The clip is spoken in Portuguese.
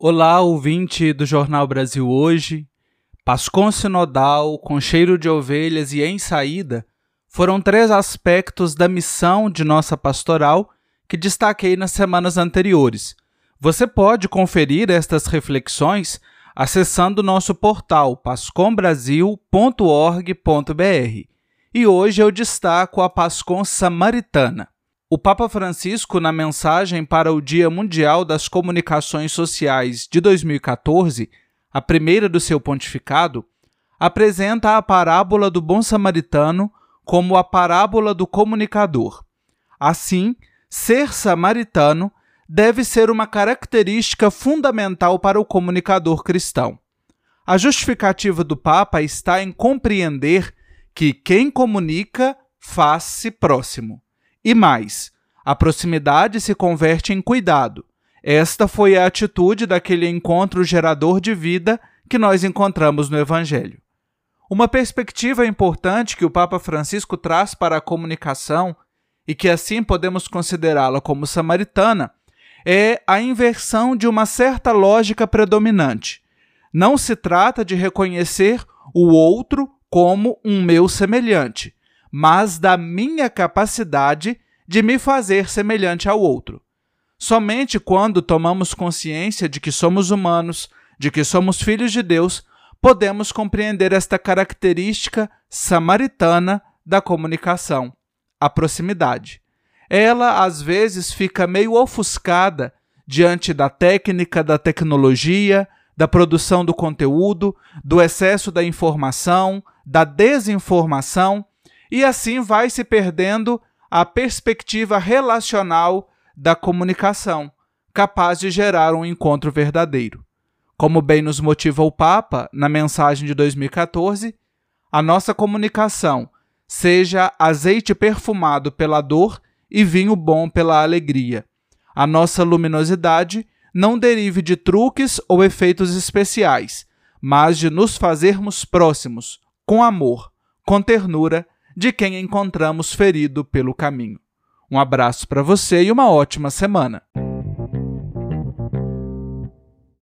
Olá, ouvinte do Jornal Brasil Hoje. Pascon sinodal, com cheiro de ovelhas e em saída foram três aspectos da missão de nossa pastoral que destaquei nas semanas anteriores. Você pode conferir estas reflexões acessando nosso portal pascombrasil.org.br. E hoje eu destaco a Pascom Samaritana. O Papa Francisco, na mensagem para o Dia Mundial das Comunicações Sociais de 2014, a primeira do seu pontificado, apresenta a parábola do bom samaritano como a parábola do comunicador. Assim, ser samaritano deve ser uma característica fundamental para o comunicador cristão. A justificativa do Papa está em compreender que quem comunica faz-se próximo. E mais, a proximidade se converte em cuidado. Esta foi a atitude daquele encontro gerador de vida que nós encontramos no Evangelho. Uma perspectiva importante que o Papa Francisco traz para a comunicação e que assim podemos considerá-la como samaritana é a inversão de uma certa lógica predominante. Não se trata de reconhecer o outro como um meu semelhante, mas da minha capacidade de me fazer semelhante ao outro. Somente quando tomamos consciência de que somos humanos, de que somos filhos de Deus, podemos compreender esta característica samaritana da comunicação, a proximidade. Ela, às vezes, fica meio ofuscada diante da técnica, da tecnologia, da produção do conteúdo, do excesso da informação, da desinformação e assim vai se perdendo a perspectiva relacional da comunicação, capaz de gerar um encontro verdadeiro. Como bem nos motiva o Papa na mensagem de 2014, a nossa comunicação seja azeite perfumado pela dor e vinho bom pela alegria. A nossa luminosidade não derive de truques ou efeitos especiais, mas de nos fazermos próximos, com amor, com ternura de quem encontramos ferido pelo caminho. Um abraço para você e uma ótima semana.